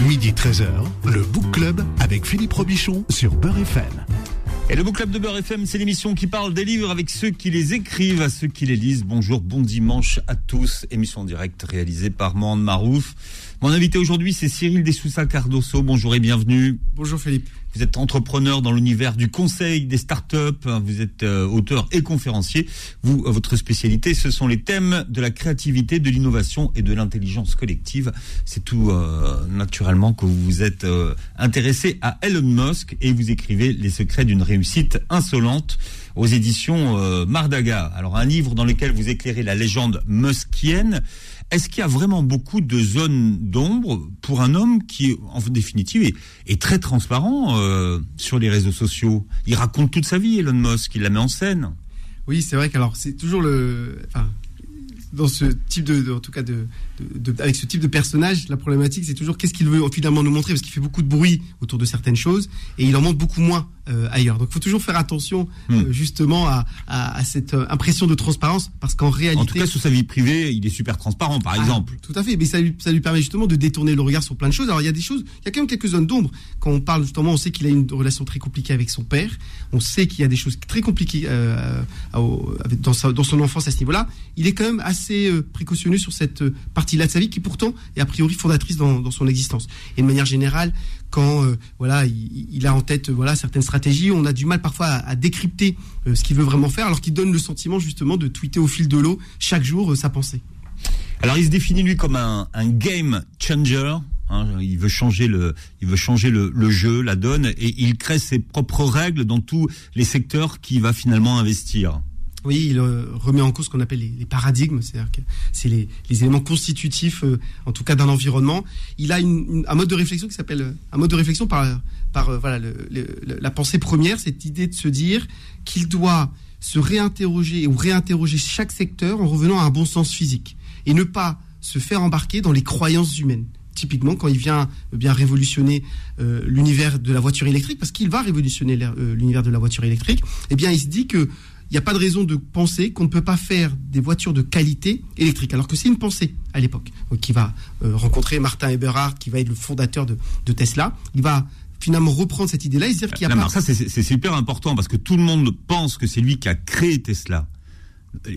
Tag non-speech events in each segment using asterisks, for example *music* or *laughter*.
Midi 13h, le Book Club avec Philippe Robichon sur Beurre FM. Et le Book Club de Beurre FM, c'est l'émission qui parle des livres avec ceux qui les écrivent, à ceux qui les lisent. Bonjour, bon dimanche à tous. Émission en direct réalisée par Mande Marouf. Mon invité aujourd'hui, c'est Cyril Dessoussa Cardoso. Bonjour et bienvenue. Bonjour Philippe. Vous êtes entrepreneur dans l'univers du conseil, des startups. Vous êtes euh, auteur et conférencier. Vous, euh, votre spécialité, ce sont les thèmes de la créativité, de l'innovation et de l'intelligence collective. C'est tout euh, naturellement que vous vous êtes intéressé à Elon Musk et vous écrivez Les secrets d'une réussite insolente aux éditions Mardaga. Alors un livre dans lequel vous éclairez la légende muskienne. Est-ce qu'il y a vraiment beaucoup de zones d'ombre pour un homme qui, en définitive, est, très transparent euh, sur les réseaux sociaux? Il raconte toute sa vie, Elon Musk, il la met en scène. Oui, c'est vrai qu'alors c'est toujours le, dans ce type de, en tout cas de, avec ce type de personnage, la problématique c'est toujours qu'est-ce qu'il veut finalement nous montrer parce qu'il fait beaucoup de bruit autour de certaines choses et il en montre beaucoup moins euh, ailleurs. Donc il faut toujours faire attention euh, hmm. justement à, à, cette euh, impression de transparence parce qu'en réalité, en tout cas sur sa vie privée, il est super transparent par ah, exemple. Tout à fait, mais ça lui, ça lui permet justement de détourner le regard sur plein de choses. Alors il y a des choses, il y a quand même quelques zones d'ombre. Quand on parle justement, on sait qu'il a une relation très compliquée avec son père. On sait qu'il y a des choses très compliquées euh, dans, sa, dans son enfance à ce niveau-là. Il est quand même assez précautionneux sur cette partie-là de sa vie qui pourtant est a priori fondatrice dans, son existence. Et de manière générale, quand euh, voilà, il, a en tête voilà certaines stratégies, on a du mal parfois à, décrypter euh, ce qu'il veut vraiment faire, alors qu'il donne le sentiment justement de tweeter au fil de l'eau chaque jour euh, sa pensée. Alors il se définit lui comme un, game changer. Hein, il veut changer le, il veut changer le, jeu, la donne, et il crée ses propres règles dans tous les secteurs qu'il va finalement investir. Oui, il euh, remet en cause ce qu'on appelle les, paradigmes, c'est-à-dire que c'est les, éléments constitutifs, euh, en tout cas d'un environnement. Il a un mode de réflexion qui s'appelle euh, un mode de réflexion par, par voilà, la pensée première, cette idée de se dire qu'il doit se réinterroger ou réinterroger chaque secteur en revenant à un bon sens physique et ne pas se faire embarquer dans les croyances humaines typiquement quand il vient bien révolutionner l'univers de la voiture électrique, parce qu'il va révolutionner l'univers de la voiture électrique, eh bien il se dit que il n'y a pas de raison de penser qu'on ne peut pas faire des voitures de qualité électrique. Alors que c'est une pensée à l'époque. Qui va euh, rencontrer Martin Eberhard, qui va être le fondateur de, Tesla. Il va finalement reprendre cette idée-là et se dire qu'il y a pas... Ça, c'est super important parce que tout le monde pense que c'est lui qui a créé Tesla.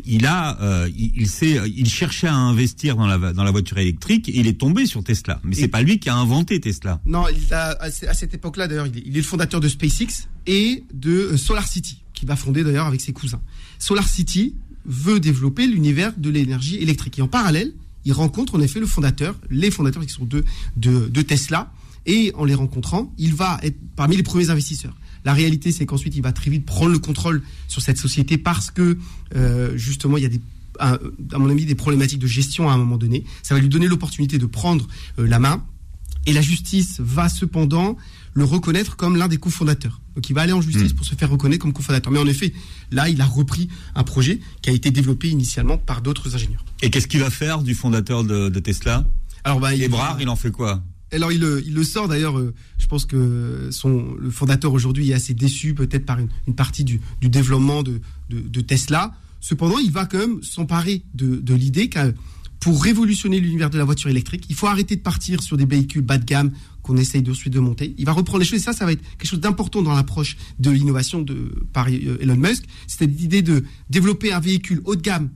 Il a, euh, il, sait, il cherchait à investir dans la dans la voiture électrique et il est tombé sur Tesla. Mais c'est pas lui qui a inventé Tesla. Non, il a, à cette époque-là d'ailleurs, il, est le fondateur de SpaceX et de euh, Solar City qui va fonder d'ailleurs avec ses cousins. Solar City veut développer l'univers de l'énergie électrique. Et en parallèle, il rencontre en effet le fondateur, les fondateurs qui sont deux de, Tesla, et en les rencontrant, il va être parmi les premiers investisseurs. La réalité, c'est qu'ensuite, il va très vite prendre le contrôle sur cette société parce que, euh, justement, il y a des, à, mon avis, des problématiques de gestion à un moment donné. Ça va lui donner l'opportunité de prendre euh, la main. Et la justice va cependant le reconnaître comme l'un des cofondateurs. Donc il va aller en justice hmm. pour se faire reconnaître comme cofondateur. Mais en effet, là, il a repris un projet qui a été développé initialement par d'autres ingénieurs. Et qu'est-ce qu'il va faire du fondateur de, Tesla? Alors, bah, il, il en fait quoi? Alors il, le sort d'ailleurs. Euh, je pense que son le fondateur aujourd'hui est assez déçu peut-être par une, partie du, développement de, Tesla. Cependant, il va quand même s'emparer de, l'idée que pour révolutionner l'univers de la voiture électrique, il faut arrêter de partir sur des véhicules bas de gamme qu'on essaye de suite de monter. Il va reprendre les choses et ça, ça va être quelque chose d'important dans l'approche de l'innovation de par euh, Elon Musk. C'est l'idée de développer un véhicule haut de gamme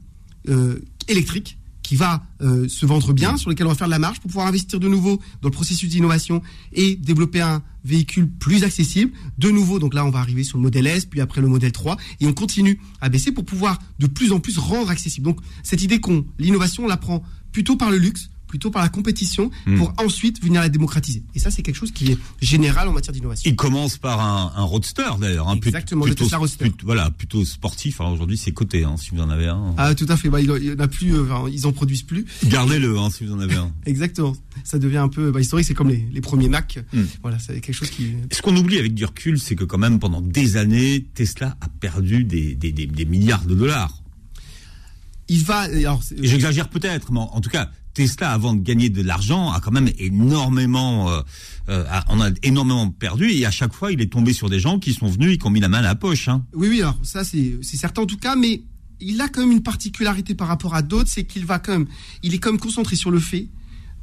euh, électrique qui va euh, se vendre bien, sur lequel on va faire de la marge pour pouvoir investir de nouveau dans le processus d'innovation et développer un véhicule plus accessible. De nouveau, donc là, on va arriver sur le modèle S, puis après le modèle 3, et on continue à baisser pour pouvoir de plus en plus rendre accessible. Donc cette idée qu'on l'innovation, on la prend plutôt par le luxe, plutôt par la compétition hmm. pour ensuite venir la démocratiser. Et ça, c'est quelque chose qui est général en matière d'innovation. Il commence par un, un roadster d'ailleurs. Hein, Exactement, plutôt, le Tesla Roadster. voilà, plutôt sportif. Alors aujourd'hui, c'est coté, hein, si vous en avez un. Ah, tout à fait. Bah, il, il a plus, euh, ils en produisent plus. Gardez-le, hein, si vous en avez un. *laughs* Exactement. Ça devient un peu bah, historique. C'est comme les, les, premiers Mac. Hmm. Voilà, c'est quelque chose qui. Ce qu'on oublie avec du recul, c'est que quand même pendant des années, Tesla a perdu des, des, des, des milliards de dollars. Il va. J'exagère peut-être, mais en tout cas, Tesla, avant de gagner de l'argent, a quand même énormément, euh, euh on a énormément perdu et à chaque fois, il est tombé sur des gens qui sont venus et qui ont mis la main à la poche. Hein. Oui, oui, alors ça c'est certain en tout cas, mais il a quand même une particularité par rapport à d'autres, c'est qu'il va quand même, il est quand même concentré sur le fait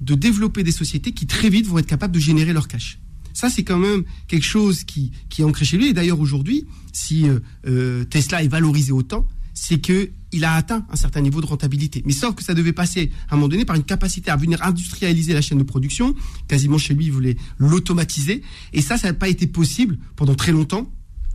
de développer des sociétés qui très vite vont être capables de générer leur cash. Ça, c'est quand même quelque chose qui, qui est ancré chez lui. Et d'ailleurs, aujourd'hui, si euh, euh, Tesla est valorisé autant, c'est que il a atteint un certain niveau de rentabilité. Mais sauf que ça devait passer à un moment donné par une capacité à venir industrialiser la chaîne de production. Quasiment chez lui, il voulait l'automatiser. Et ça, ça n'a pas été possible pendant très longtemps.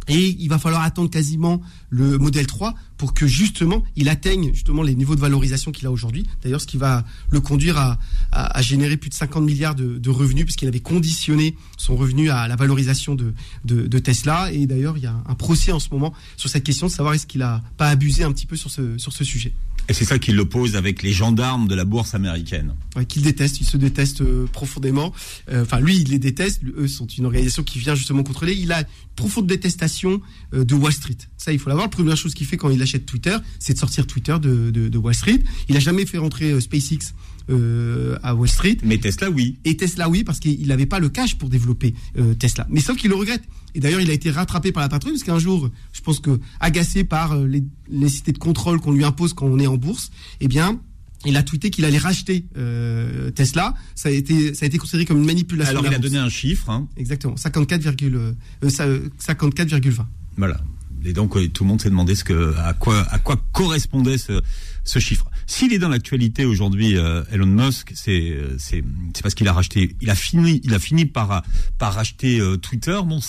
Et il va falloir attendre quasiment le modèle 3 pour que justement il atteigne justement les niveaux de valorisation qu'il a aujourd'hui. D'ailleurs, ce qui va le conduire à, à, générer plus de 50 milliards de, revenus, puisqu'il avait conditionné son revenu à la valorisation de, de, de Tesla. Et d'ailleurs, il y a un procès en ce moment sur cette question de savoir est-ce qu'il a pas abusé un petit peu sur ce, sur ce sujet. Et c'est ça qui l'oppose avec les gendarmes de la bourse américaine. Ouais, qu'il déteste, il se déteste euh, profondément. Euh, enfin, lui, il les déteste. Eux sont une organisation qui vient justement contrôler. Il a une profonde détestation euh, de Wall Street. Ça, il faut l'avoir. La première chose qu'il fait quand il achète Twitter, c'est de sortir Twitter de, de, de, Wall Street. Il a jamais fait rentrer SpaceX euh, à Wall Street. Mais Tesla, oui. Et Tesla, oui, parce qu'il n'avait pas le cash pour développer euh, Tesla. Mais sauf qu'il le regrette. Et d'ailleurs, il a été rattrapé par la patrouille, parce qu'un jour, je pense que agacé par euh, les nécessités de contrôle qu'on lui impose quand on est en bourse, eh bien, il a tweeté qu'il allait racheter euh, Tesla. Ça a été ça a été considéré comme une manipulation. Alors il a donné un chiffre. Hein. Exactement, 54,20. Euh, 54,20. Voilà. Et donc tout le monde s'est demandé ce que à quoi à quoi correspondait ce ce chiffre. S'il est dans l'actualité aujourd'hui, euh, Elon Musk, c'est c'est c'est parce qu'il a racheté, il a fini, il a fini par par racheter euh, Twitter. Bon,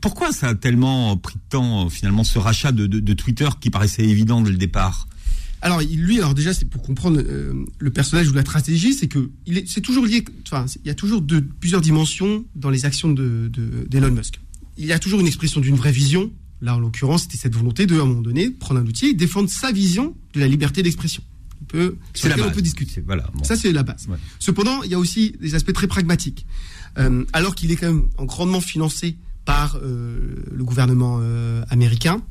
pourquoi ça a tellement pris de temps finalement ce rachat de, de, Twitter qui paraissait évident dès le départ? Alors lui, alors déjà, c'est pour comprendre euh, le personnage ou la stratégie, c'est que il est, c'est toujours lié. Enfin, il y a toujours de, plusieurs dimensions dans les actions de, d'Elon Musk. Il y a toujours une expression d'une vraie vision. Là, en l'occurrence, c'était cette volonté de, à un moment donné, prendre un outil et défendre sa vision de la liberté d'expression. On peut, c'est la base. on peut discuter. Voilà. Bon. Ça, c'est la base. Ouais. Cependant, il y a aussi des aspects très pragmatiques. Euh, alors qu'il est quand même grandement financé par euh, le gouvernement euh, américain,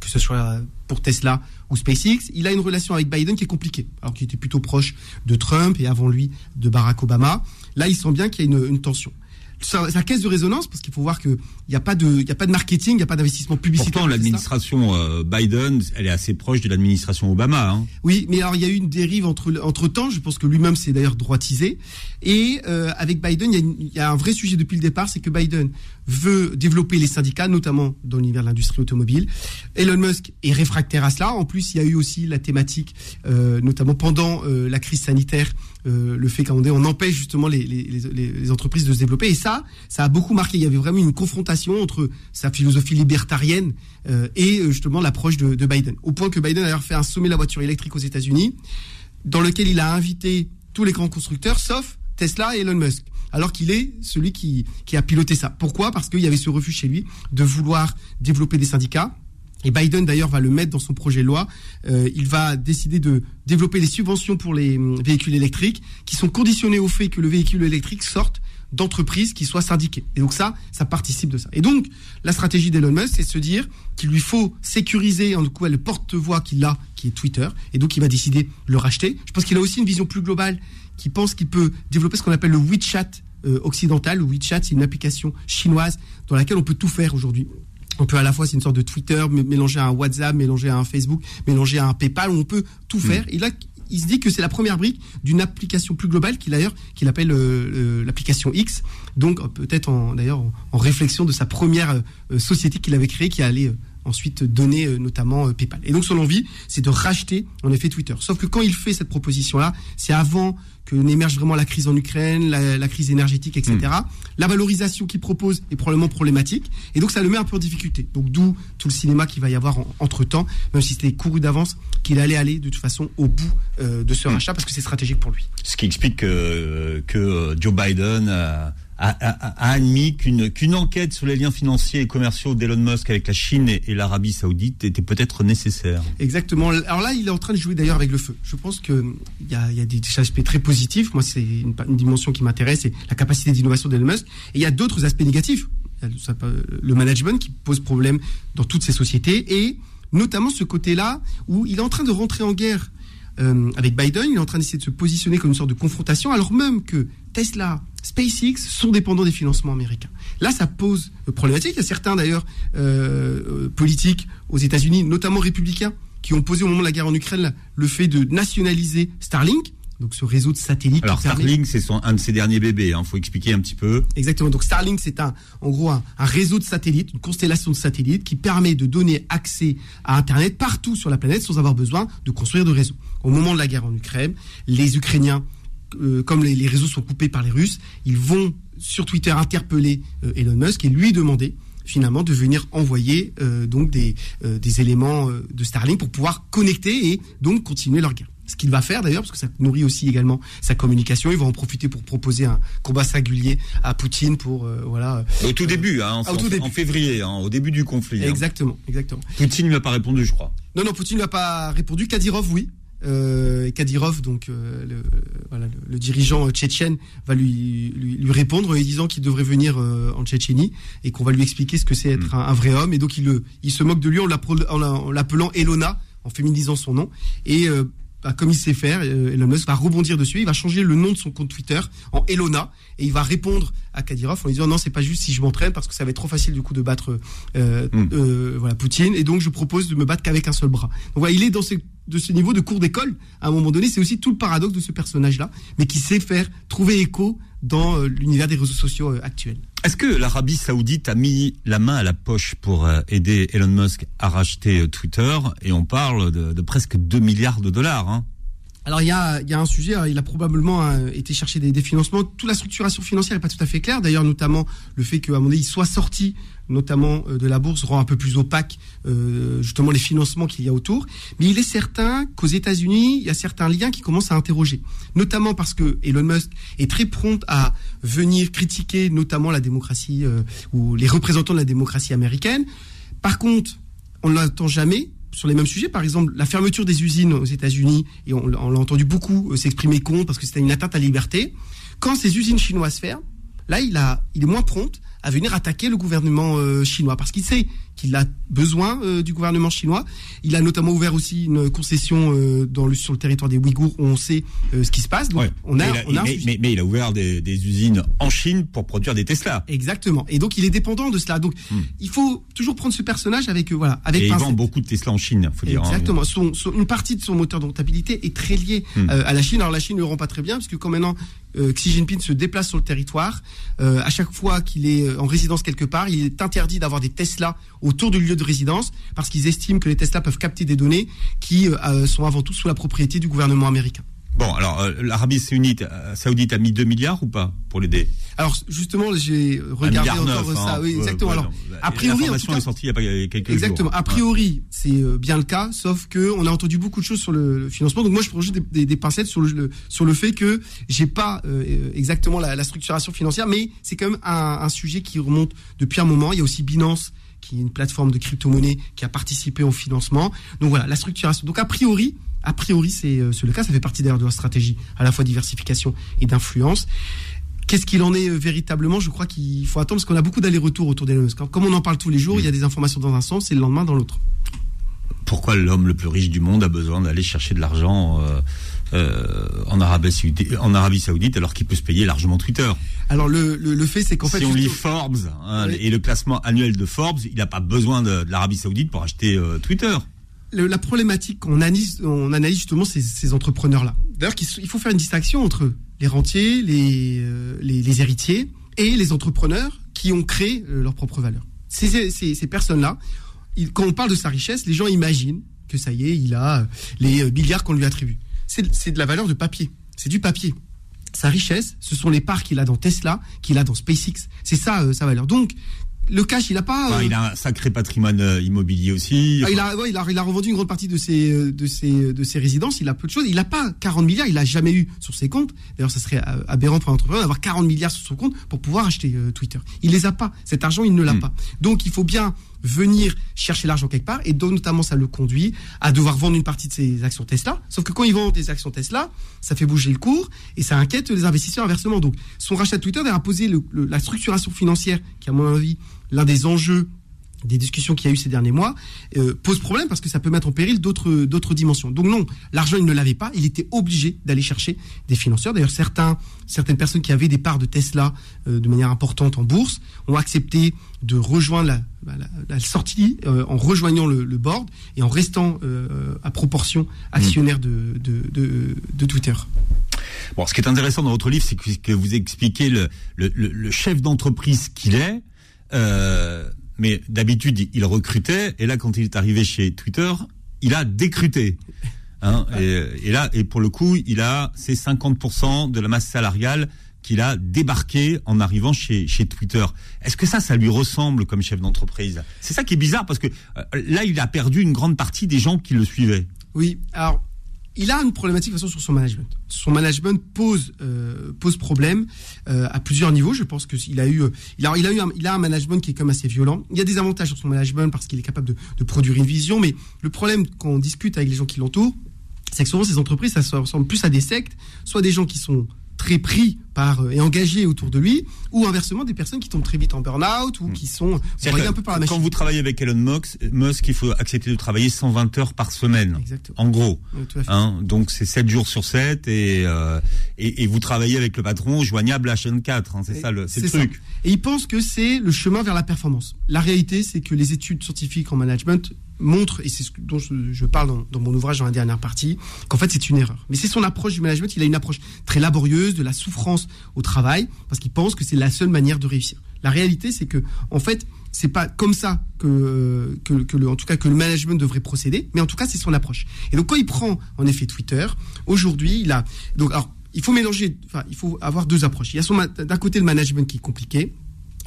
que ce soit pour Tesla ou SpaceX, il a une relation avec Biden qui est compliquée, alors qu'il était plutôt proche de Trump et avant lui de Barack Obama. Là, il sent bien qu'il y a une, une tension. Sa, sa, caisse de résonance, parce qu'il faut voir qu'il n'y a pas de, y a pas de marketing, il n'y a pas d'investissement publicitaire. Pourtant, l'administration euh, Biden, elle est assez proche de l'administration Obama. Hein. Oui, mais alors il y a eu une dérive entre entre temps. Je pense que lui-même s'est d'ailleurs droitisé. Et euh, avec Biden, y, il y, a un vrai sujet depuis le départ, c'est que Biden veut développer les syndicats, notamment dans l'univers de l'industrie automobile. Elon Musk est réfractaire à cela. En plus, il y a eu aussi la thématique, euh, notamment pendant euh, la crise sanitaire, euh, le fait qu'on on empêche justement les, entreprises de se développer. Et ça, ça a beaucoup marqué. Il y avait vraiment une confrontation entre sa philosophie libertarienne et justement l'approche de, de, Biden. Au point que Biden a d'ailleurs fait un sommet de la voiture électrique aux États-Unis, dans lequel il a invité tous les grands constructeurs, sauf Tesla et Elon Musk alors qu'il est celui qui, qui a piloté ça. Pourquoi? Parce qu'il y avait ce refus chez lui de vouloir développer des syndicats. Et Biden d'ailleurs va le mettre dans son projet de loi. Euh, il va décider de développer des subventions pour les véhicules électriques qui sont conditionnées au fait que le véhicule électrique sorte d'entreprises qui soient syndiquées. Et donc ça, ça participe de ça. Et donc, la stratégie d'Elon Musk, c'est de se dire qu'il lui faut sécuriser en tout le porte-voix qu'il a, qui est Twitter, et donc il va décider de le racheter. Je pense qu'il a aussi une vision plus globale qui pense qu'il peut développer ce qu'on appelle le WeChat euh, occidental. Le WeChat, c'est une application chinoise dans laquelle on peut tout faire aujourd'hui. On peut à la fois, c'est une sorte de Twitter, mélanger à un WhatsApp, mélanger à un Facebook, mélanger à un PayPal, on peut tout faire. Mmh. Et là, il se dit que c'est la première brique d'une application plus globale qu'il d'ailleurs qu'il appelle euh, l'application X. Donc peut-être en, d'ailleurs en, en, réflexion de sa première euh, société qu'il avait créée qui allait ensuite donner euh, notamment PayPal. Et donc son envie, c'est de racheter en effet Twitter. Sauf que quand il fait cette proposition-là, c'est avant que n'émerge vraiment la crise en Ukraine, la, la crise énergétique, etc. Mmh. La valorisation qu'il propose est probablement problématique, et donc ça le met un peu en difficulté. Donc d'où tout le cinéma qu'il va y avoir en, entre temps, même si c'était couru d'avance, qu'il allait aller de toute façon au bout euh, de ce mmh. rachat parce que c'est stratégique pour lui. Ce qui explique que, que Joe Biden a a, admis qu'une qu'une enquête sur les liens financiers et commerciaux d'Elon Musk avec la Chine et, l'Arabie Saoudite était peut-être nécessaire. Exactement. Alors là, il est en train de jouer d'ailleurs avec le feu. Je pense que il y a, y a des, aspects très positifs. Moi, c'est une, dimension qui m'intéresse, c'est la capacité d'innovation d'Elon Musk. Et il y a d'autres aspects négatifs. Le management qui pose problème dans toutes ces sociétés et notamment ce côté-là où il est en train de rentrer en guerre euh, avec Biden, il est en train d'essayer de se positionner comme une sorte de confrontation, alors même que Tesla, SpaceX sont dépendants des financements américains. Là, ça pose problématique. Il y a certains d'ailleurs euh, politiques aux États-Unis, notamment républicains, qui ont posé au moment de la guerre en Ukraine le fait de nationaliser Starlink donc ce réseau de satellites. Alors Starlink, c'est un de ses derniers bébés. Il hein, faut expliquer un petit peu. Exactement. Donc Starlink, c'est un, en gros, un, réseau de satellites, une constellation de satellites qui permet de donner accès à Internet partout sur la planète sans avoir besoin de construire de réseau. Au moment de la guerre en Ukraine, les Ukrainiens, euh, comme les, réseaux sont coupés par les Russes, ils vont sur Twitter interpeller euh, Elon Musk et lui demander finalement de venir envoyer euh, donc des, des éléments de Starlink pour pouvoir connecter et donc continuer leur guerre ce qu'il va faire d'ailleurs, parce que ça nourrit aussi également sa communication. Il va en profiter pour proposer un combat singulier à Poutine pour voilà. Au tout début, hein, en, tout début. en, février, hein, au début du conflit. Hein. Exactement, exactement. Poutine ne lui a pas répondu, je crois. Non, non, Poutine ne lui a pas répondu. Kadyrov, oui. Euh, Kadyrov, donc euh, le, voilà, le, dirigeant tchétchène, va lui, lui, répondre en lui disant qu'il devrait venir euh, en Tchétchénie et qu'on va lui expliquer ce que c'est être hmm. un, vrai homme. Et donc il, le, il se moque de lui en l'appelant Elona, en féminisant son nom. Et bah, comme il sait faire, euh, Elon Musk va rebondir dessus. Il va changer le nom de son compte Twitter en Elona et il va répondre à Kadyrov en lui disant non, c'est pas juste si je m'entraîne parce que ça va être trop facile du coup de battre euh, hmm. euh, voilà Poutine et donc je propose de me battre qu'avec un seul bras. Donc voilà, il est dans ce, de ce niveau de cours d'école à un moment donné. C'est aussi tout le paradoxe de ce personnage-là, mais qui sait faire trouver écho dans l'univers des réseaux sociaux actuels. Est-ce que l'Arabie Saoudite a mis la main à la poche pour euh, aider Elon Musk à racheter euh, Twitter? Et on parle de, presque 2 milliards de dollars. Hein. Alors il y a, un sujet, hein, il a probablement euh, été chercher des, financements. Toute la structuration financière n'est pas tout à fait claire. D'ailleurs, notamment le fait qu'à mon avis, il soit sorti notamment euh, de la bourse, rend un peu plus opaque euh, justement les financements qu'il y a autour. Mais il est certain qu'aux États-Unis, il y a certains liens qui commencent à interroger, notamment parce que Elon Musk est très prompt à venir critiquer notamment la démocratie euh, ou les représentants de la démocratie américaine. Par contre, on ne l'entend jamais sur les mêmes sujets, par exemple la fermeture des usines aux États-Unis, et on, l'a entendu beaucoup s'exprimer contre parce que c'était une atteinte à la liberté. Quand ces usines chinoises ferment, là il, a, il est moins prompt à venir attaquer le gouvernement euh, chinois parce qu'il sait qu'il a besoin euh, du gouvernement chinois. Il a notamment ouvert aussi une concession euh, dans le, sur le territoire des Ouïghours où on sait ce qui se passe. Donc on a, mais, il a ouvert des, usines en Chine pour produire des Tesla. Exactement. Et donc il est dépendant de cela. Donc hmm. il faut toujours prendre ce personnage avec voilà avec. Et il vend beaucoup de Tesla en Chine, faut dire. Hein. Exactement. Son, une partie de son moteur de rentabilité est très liée hmm. à la Chine. Alors la Chine ne le rend pas très bien parce que quand maintenant Xi Jinping se déplace sur le territoire, à chaque fois qu'il est en résidence quelque part, il est interdit d'avoir des Tesla autour du lieu de résidence parce qu'ils estiment que les Tesla peuvent capter des données qui euh, sont avant tout sous la propriété du gouvernement américain. Bon, alors euh, l'Arabie Saoudite, euh, Saoudite a mis 2 milliards ou pas pour l'aider? Alors justement, j'ai regardé encore ça. Hein. oui, exactement. alors, a priori, est sortie il y a pas quelques exactement. Jours. A priori, c'est bien le cas, sauf que on a entendu beaucoup de choses sur le, financement. Donc moi, je projette des, des, pincettes sur le, sur le fait que j'ai pas exactement la, structuration financière, mais c'est quand même un, un sujet qui remonte depuis un moment. Il y a aussi Binance qui est une plateforme de crypto-monnaie qui a participé au financement. Donc voilà, la structuration. Donc a priori, a priori c'est euh, le cas, ça fait partie d'ailleurs de la stratégie à la fois diversification et d'influence. Qu'est-ce qu'il en est euh, véritablement? Je crois qu'il faut attendre parce qu'on a beaucoup d'allers-retours autour d'Elon Musk. Comme on en parle tous les jours, il y a des informations dans un sens et le lendemain dans l'autre. Pourquoi l'homme le plus riche du monde a besoin d'aller chercher de l'argent euh, euh, en, Arabie Saoudite, en Arabie Saoudite alors qu'il peut se payer largement Twitter? Alors le, le, fait c'est qu'en fait... Si on lit Forbes hein, et le classement annuel de Forbes, il n'a pas besoin de, l'Arabie Saoudite pour acheter euh, Twitter. La problématique, on analyse, on analyse justement ces, ces entrepreneurs-là. D'ailleurs, il faut faire une distinction entre les rentiers, les, euh, héritiers et les entrepreneurs qui ont créé leur propre valeur. Ces, ces, personnes-là, quand on parle de sa richesse, les gens imaginent que ça y est, il a les milliards qu'on lui attribue c'est de la valeur de papier. C'est du papier. Sa richesse, ce sont les parts qu'il a dans Tesla, qu'il a dans SpaceX. C'est ça euh, sa valeur. Donc, le cash, il a pas. Euh, il a un sacré patrimoine euh, immobilier aussi. Ah, il, a, il, a, il, a, revendu une grande partie de ses, euh, de, ses, de ses résidences. Il a peu de choses. Il n'a pas 40 milliards. Il a jamais eu sur ses comptes. D'ailleurs, ça serait aberrant pour un entrepreneur d'avoir 40 milliards sur son compte pour pouvoir acheter Twitter. Il les a pas. Cet argent, il ne l'a hmm. pas. Donc, il faut bien venir chercher l'argent quelque part et donc notamment ça le conduit à devoir vendre une partie de ses actions Tesla. Sauf que quand il vend des actions Tesla, ça fait bouger le cours et ça inquiète les investisseurs inversement. Donc son rachat de Twitter a posé la structuration financière qui à mon avis l'un des enjeux des discussions qu'il y a eu ces derniers mois euh, pose problème parce que ça peut mettre en péril d'autres dimensions. Donc non, l'argent il ne l'avait pas, il était obligé d'aller chercher des financeurs. D'ailleurs certains certaines personnes qui avaient des parts de Tesla euh, de manière importante en bourse ont accepté de rejoindre la, sortie euh, en rejoignant le, board et en restant à proportion actionnaire de, de, de, Twitter. Ce qui est intéressant dans votre livre, c'est que, vous expliquez le chef d'entreprise qu'il est. Euh, mais d'habitude, il recrutait, et là, quand il est arrivé chez Twitter, il a décruté. Hein, et, et, là, et pour le coup, il a ces 50% de la masse salariale qu'il a débarqué en arrivant chez, chez Twitter. Est-ce que ça, ça lui ressemble comme chef d'entreprise? C'est ça qui est bizarre parce que euh, là, il a perdu une grande partie des gens qui le suivaient. Oui, alors il a une problématique de façon sur son management. Son management pose euh, pose problème euh, à plusieurs niveaux. Je pense qu'il a eu il a il a eu un, il a un management qui est comme assez violent. Il y a des avantages sur son management parce qu'il est capable de, de, produire une vision, mais le problème quand on discute avec les gens qui l'entourent, c'est que souvent ces entreprises ça ressemble plus à des sectes, soit des gens qui sont très pris par euh, et engagés autour de lui, ou inversement des personnes qui tombent très vite en burn-out ou qui sont un peu par la machine. Quand vous travaillez avec Elon Musk, Musk, il faut accepter de travailler 120 heures par semaine. Exactement. En gros. Oui, à. Hein, donc c'est 7 jours sur 7 et, euh, et, et, vous travaillez avec le patron joignable H24. Hein, c'est ça le truc. Et il pense que c'est le chemin vers la performance. La réalité, c'est que les études scientifiques en management montre, et c'est ce dont je, parle dans, mon ouvrage dans la dernière partie, qu'en fait c'est une erreur. Mais c'est son approche du management, il a une approche très laborieuse, de la souffrance au travail, parce qu'il pense que c'est la seule manière de réussir. La réalité, c'est que, en fait, c'est pas comme ça que, que, que, le, en tout cas, que le management devrait procéder, mais en tout cas, c'est son approche. Et donc, quand il prend, en effet, Twitter, aujourd'hui, il a, donc, alors, il faut mélanger, enfin, il faut avoir deux approches. Il y a d'un côté, le management qui est compliqué,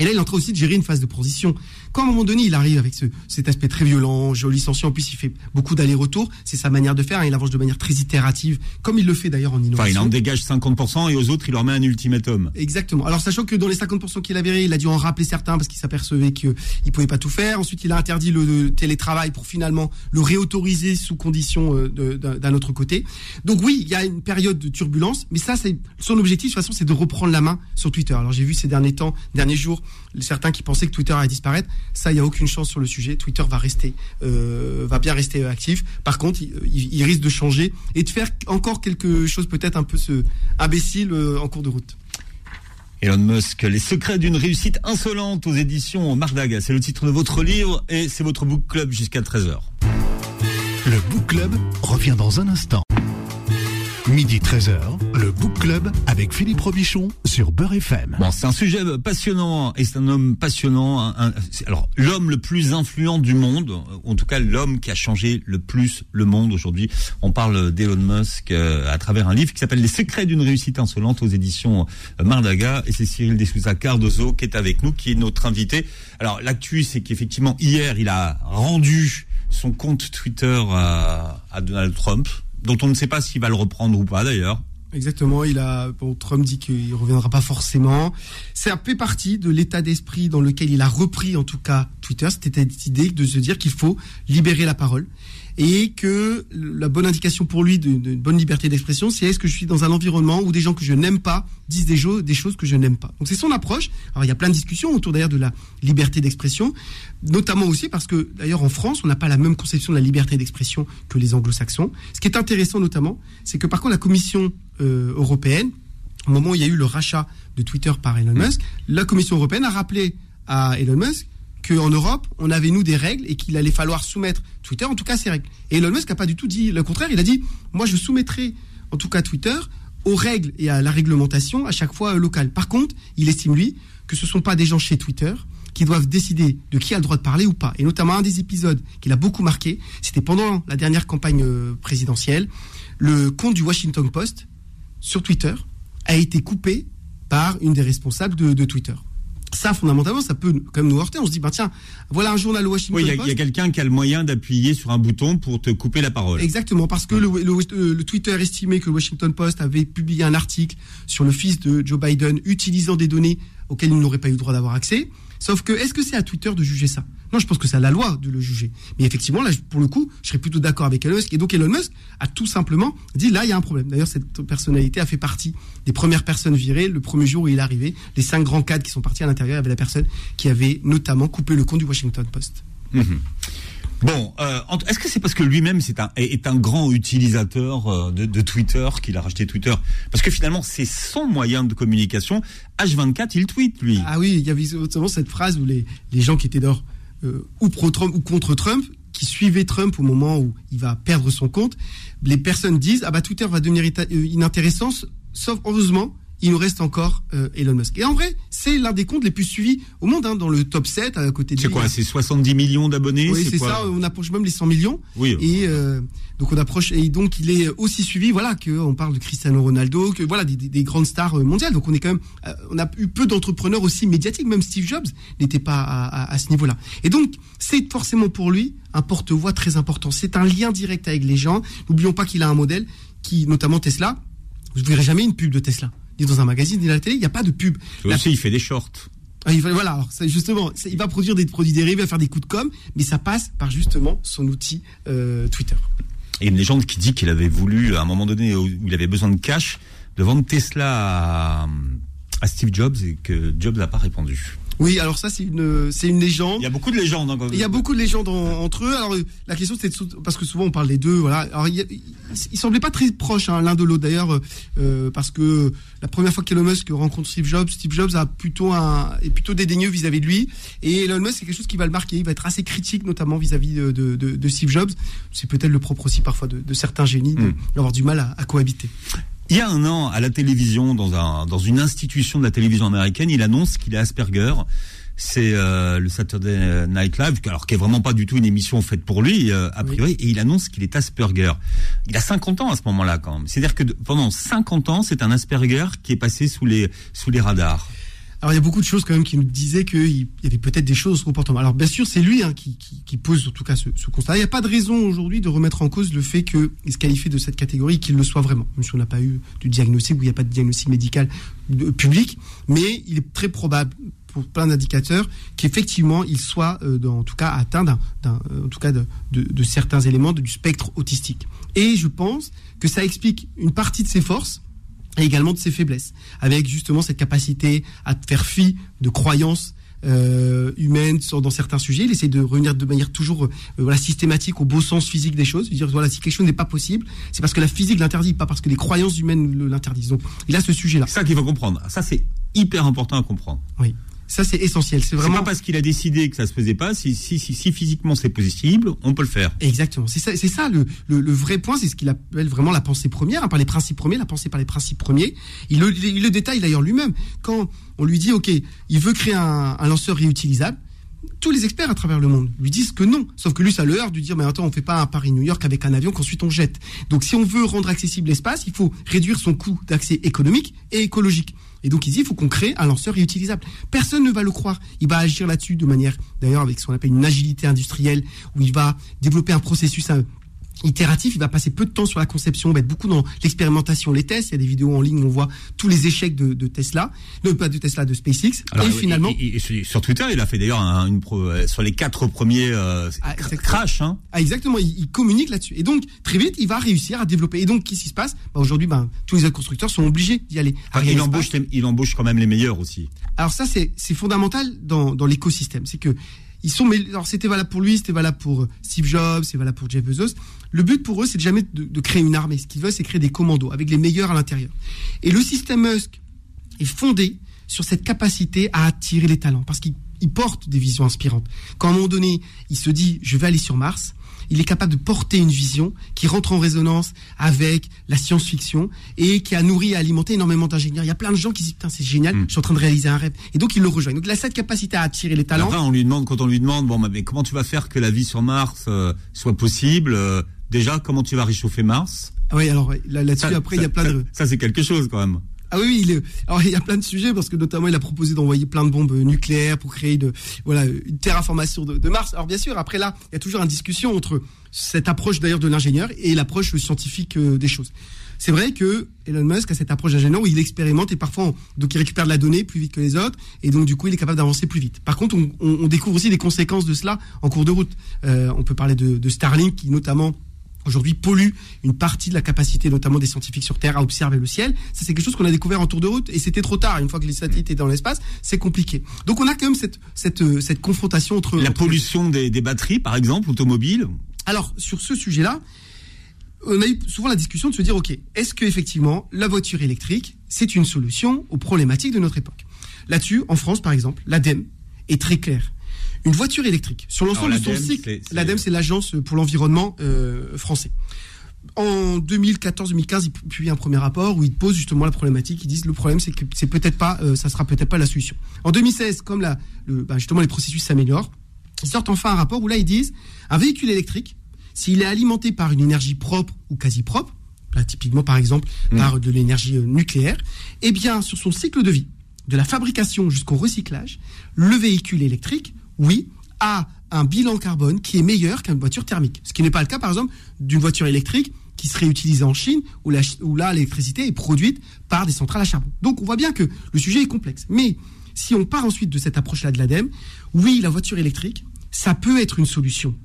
et là, il est en train aussi de gérer une phase de transition. Quand à un moment donné, il arrive avec ce, cet aspect très violent, licencié, en plus il fait beaucoup d'allers-retours, c'est sa manière de faire, hein, il avance de manière très itérative, comme il le fait d'ailleurs en innovation. Enfin, il en dégage 50% et aux autres, il leur met un ultimatum. Exactement. Alors, sachant que dans les 50% qu'il avait, il a dû en rappeler certains parce qu'il s'apercevait qu'il ne pouvait pas tout faire. Ensuite, il a interdit le, le télétravail pour finalement le réautoriser sous condition euh, d'un autre côté. Donc oui, il y a une période de turbulence, mais ça, c'est son objectif, de toute façon, c'est de reprendre la main sur Twitter. Alors, j'ai vu ces derniers temps, derniers jours, certains qui pensaient que Twitter allait disparaître. Ça, il n'y a aucune chance sur le sujet. Twitter va rester, euh, va bien rester actif. Par contre, il, il, risque de changer et de faire encore quelque chose peut-être un peu ce imbécile euh, en cours de route. Elon Musk, les secrets d'une réussite insolente aux éditions Mardaga. C'est le titre de votre livre et c'est votre book club jusqu'à 13h. Le book club revient dans un instant. Midi 13h, le Book Club avec Philippe Robichon sur Beurre FM. Bon, c'est un sujet passionnant et c'est un homme passionnant. Un, alors, l'homme le plus influent du monde, en tout cas l'homme qui a changé le plus le monde aujourd'hui. On parle d'Elon Musk euh, à travers un livre qui s'appelle Les secrets d'une réussite insolente aux éditions euh, Mardaga et c'est Cyril Dessouza Cardozo qui est avec nous, qui est notre invité. Alors, l'actu, c'est qu'effectivement, hier, il a rendu son compte Twitter à Donald Trump dont on ne sait pas s'il va le reprendre ou pas d'ailleurs. Exactement, il a bon, Trump dit qu'il reviendra pas forcément. C'est un peu partie de l'état d'esprit dans lequel il a repris en tout cas Twitter, c'était cette idée de se dire qu'il faut libérer la parole et que la bonne indication pour lui d'une bonne liberté d'expression, c'est est-ce que je suis dans un environnement où des gens que je n'aime pas disent des, choses que je n'aime pas. Donc c'est son approche. Alors il y a plein de discussions autour d'ailleurs de la liberté d'expression, notamment aussi parce que d'ailleurs en France, on n'a pas la même conception de la liberté d'expression que les anglo-saxons. Ce qui est intéressant notamment, c'est que par contre la Commission euh, européenne, au moment où il y a eu le rachat de Twitter par Elon Musk, la Commission européenne a rappelé à Elon Musk qu'en Europe, on avait nous des règles et qu'il allait falloir soumettre Twitter, en tout cas ces règles. Et Elon Musk n'a pas du tout dit le contraire. Il a dit, moi, je soumettrai, en tout cas Twitter, aux règles et à la réglementation à chaque fois euh, locale. Par contre, il estime lui que ce sont pas des gens chez Twitter qui doivent décider de qui a le droit de parler ou pas. Et notamment un des épisodes qu'il a beaucoup marqué, c'était pendant la dernière campagne euh, présidentielle, le compte du Washington Post sur Twitter a été coupé par une des responsables de Twitter ça fondamentalement ça peut quand même nous heurter. On se dit bah tiens voilà un journal Washington oui, il y a, quelqu'un qui a le moyen d'appuyer sur un bouton pour te couper la parole. Exactement parce que ouais. le, le, le, Twitter estimait que le Washington Post avait publié un article sur le fils de Joe Biden utilisant des données auxquelles il n'aurait pas eu le droit d'avoir accès Sauf que, est-ce que c'est à Twitter de juger ça? Non, je pense que c'est à la loi de le juger. Mais effectivement, là, pour le coup, je serais plutôt d'accord avec Elon Musk. Et donc, Elon Musk a tout simplement dit, là, il y a un problème. D'ailleurs, cette personnalité a fait partie des premières personnes virées le premier jour où il est arrivé. Les cinq grands cadres qui sont partis à l'intérieur, il y avait la personne qui avait notamment coupé le compte du Washington Post. Mhm. Bon, euh, est-ce que c'est parce que lui-même est un, grand utilisateur euh, de, Twitter qu'il a racheté Twitter? Parce que finalement, c'est son moyen de communication. H24, il tweet, lui. Ah oui, il y avait notamment cette phrase où les, gens qui étaient d'or euh, ou pro-Trump ou contre Trump, qui suivaient Trump au moment où il va perdre son compte, les personnes disent ah bah Twitter va devenir inintéressant, sauf heureusement il nous reste encore euh, Elon Musk. Et en vrai, c'est l'un des comptes les plus suivis au monde, hein, dans le top 7 à côté de. C'est quoi C'est 70 millions d'abonnés Oui, c'est ça. On approche même les 100 millions. Oui. Et euh, donc on approche et donc il est aussi suivi, voilà, que on parle de Cristiano Ronaldo, que voilà des, des grandes stars euh, mondiales. Donc on est quand même, on a eu peu d'entrepreneurs aussi médiatiques. Même Steve Jobs n'était pas à, à, à ce niveau-là. Et donc c'est forcément pour lui un porte-voix très important. C'est un lien direct avec les gens. N'oublions pas qu'il a un modèle qui, notamment Tesla. Vous ne verrez jamais une pub de Tesla dans un magazine, ni à la télé, il n'y a pas de pub. aussi, il fait des shorts. Ah, il voilà, alors, justement, il va produire des produits dérivés, il va faire des coups de com, mais ça passe par justement son outil euh, Twitter. Et une légende qui dit qu'il avait voulu, à un moment donné où il avait besoin de cash, de vendre Tesla à Steve Jobs et que Jobs n'a pas répondu. Oui, alors ça c'est une c'est une légende. Il y a beaucoup de légendes. Hein, il y a beaucoup de légendes entre eux. Alors la question c'est parce que souvent on parle des deux. Voilà. Alors il, il, semblaient pas très proches hein, l'un de l'autre d'ailleurs euh, parce que la première fois qu'Elon Musk rencontre Steve Jobs, Steve Jobs a plutôt un est plutôt dédaigneux vis-à-vis de lui et Elon Musk c'est quelque chose qui va le marquer. Il va être assez critique notamment vis-à-vis de, de, de, Steve Jobs. C'est peut-être le propre aussi parfois de, certains génies hmm. d'avoir du mal à, à cohabiter. Il y a un an, à la télévision, dans, un, dans une institution de la télévision américaine, il annonce qu'il est Asperger c'est euh, le Saturday Night Live, alors qui est vraiment pas du tout une émission faite pour lui euh, a priori, et il annonce qu'il est Asperger. Il a 50 ans à ce moment-là quand même. C'est-à-dire que pendant 50 ans, c'est un Asperger qui est passé sous les sous les radars. Alors il y a beaucoup de choses quand même qui nous disaient qu'il y avait peut-être des choses au comportement. Alors bien sûr c'est lui hein, qui, pose en tout cas ce, constat. Il n'y a pas de raison aujourd'hui de remettre en cause le fait qu'il se qualifie de cette catégorie, qu'il le soit vraiment. Même si on n'a pas eu de diagnostic ou il n'y a pas de diagnostic médical public, mais il est très probable pour plein d'indicateurs qu'effectivement il soit euh, en tout cas atteint d'un, en tout cas de, certains éléments du spectre autistique. Et je pense que ça explique une partie de ses forces et également de ses faiblesses, avec justement cette capacité à faire fi de croyances euh, humaines dans certains sujets. Il essaie de revenir de manière toujours euh, voilà, systématique au beau sens physique des choses. Dire voilà, si quelque chose n'est pas possible, c'est parce que la physique l'interdit, pas parce que les croyances humaines l'interdisent. Donc il a ce sujet-là. C'est ça qu'il faut comprendre. Ça c'est hyper important à comprendre. Oui. Ça, c'est essentiel. C'est vraiment pas parce qu'il a décidé que ça se faisait pas. Si, si, si, physiquement c'est possible, on peut le faire. Exactement. C'est ça, c'est ça le, le, vrai point. C'est ce qu'il appelle vraiment la pensée première, hein, par les principes premiers, la pensée par les principes premiers. Il le, il le détaille d'ailleurs lui-même. Quand on lui dit, OK, il veut créer un, un lanceur réutilisable, tous les experts à travers le monde lui disent que non. Sauf que lui, ça le heurte de dire, mais attends, on fait pas un Paris-New York avec un avion qu'ensuite on jette. Donc si on veut rendre accessible l'espace, il faut réduire son coût d'accès économique et écologique. Et donc il dit, il faut qu'on crée un lanceur réutilisable. Personne ne va le croire. Il va agir là-dessus de manière, d'ailleurs, avec ce qu'on appelle une agilité industrielle, où il va développer un processus itératif, il va passer peu de temps sur la conception, il va être beaucoup dans l'expérimentation, les tests. Il y a des vidéos en ligne où on voit tous les échecs de, Tesla, non pas de Tesla, de SpaceX. et finalement, sur Twitter, il a fait d'ailleurs une euh, sur les quatre premiers euh, ah, crash. Hein. Ah, exactement, il, communique là-dessus. Et donc très vite, il va réussir à développer. Et donc qu'est-ce qui se passe? Bah, Aujourd'hui, ben, tous les autres constructeurs sont obligés d'y aller. il embauche, il embauche quand même les meilleurs aussi. Alors ça, c'est fondamental dans, dans l'écosystème. C'est que ils sont, mais alors c'était valable pour lui, c'était valable pour Steve Jobs, c'est valable pour Jeff Bezos. Le but pour eux, c'est jamais de, créer une armée. Ce qu'ils veulent, c'est créer des commandos avec les meilleurs à l'intérieur. Et le système Musk est fondé sur cette capacité à attirer les talents, parce qu'il porte des visions inspirantes. Quand à un moment donné, il se dit, je vais aller sur Mars, il est capable de porter une vision qui rentre en résonance avec la science-fiction et qui a nourri et alimenté énormément d'ingénieurs. Il y a plein de gens qui disent, putain, c'est génial, mm. je suis en train de réaliser un rêve. Et donc, il le rejoint. Donc, il a cette capacité à attirer les talents. on lui demande, quand on lui demande, bon, mais comment tu vas faire que la vie sur Mars euh, soit possible euh, Déjà, comment tu vas réchauffer Mars? Oui, alors là-dessus, après, il y a plein de... Ça, c'est quelque chose quand même. Ah oui, il, il y a plein de sujets parce que notamment il a proposé d'envoyer plein de bombes nucléaires pour créer de, voilà, une terraformation de, Mars. Alors bien sûr, après là, il y a toujours une discussion entre cette approche d'ailleurs de l'ingénieur et l'approche scientifique euh, des choses. C'est vrai que Elon Musk a cette approche d'ingénieur où il expérimente et parfois donc il récupère de la donnée plus vite que les autres et donc du coup il est capable d'avancer plus vite. Par contre, on, on, découvre aussi des conséquences de cela en cours de route. Euh, on peut parler de, de Starlink qui notamment aujourd'hui pollue une partie de la capacité notamment des scientifiques sur Terre à observer le ciel. Ça c'est quelque chose qu'on a découvert en tour de route et c'était trop tard. Une fois que les satellites étaient dans l'espace, c'est compliqué. Donc on a quand même cette cette euh, cette confrontation entre la entre- pollution des, des batteries, par exemple, automobiles. Alors sur ce sujet-là, on a eu souvent la discussion de se dire ok, est-ce que effectivement la voiture électrique c'est une solution aux problématiques de notre époque? Là-dessus, en France par exemple, l'ADEME est très claire. Une voiture électrique sur l'ensemble de son l'ADEME, cycle, l'ADEME c'est l'agence pour l'environnement euh, français. En 2014-2015, ils publient un premier rapport où ils posent justement la problématique. Ils disent le problème, c'est que c'est peut-être pas, euh, ça sera peut-être pas la solution. En 2016, comme la, le, bah, justement les processus s'améliorent, ils sortent enfin un rapport où là ils disent un véhicule électrique, s'il est alimenté par une énergie propre ou quasi propre, là typiquement par exemple par de l'énergie euh, nucléaire, eh bien sur son cycle de vie, de la fabrication jusqu'au recyclage, le véhicule électrique, oui, a un bilan carbone qui est meilleur qu'une voiture thermique. Ce qui n'est pas le cas, par exemple, d'une voiture électrique qui serait utilisée en Chine, où, là, l'électricité est produite par des centrales à charbon. Donc, on voit bien que le sujet est complexe. Mais si on part ensuite de cette approche-là de l'ADEME, oui, la voiture électrique, ça peut être une solution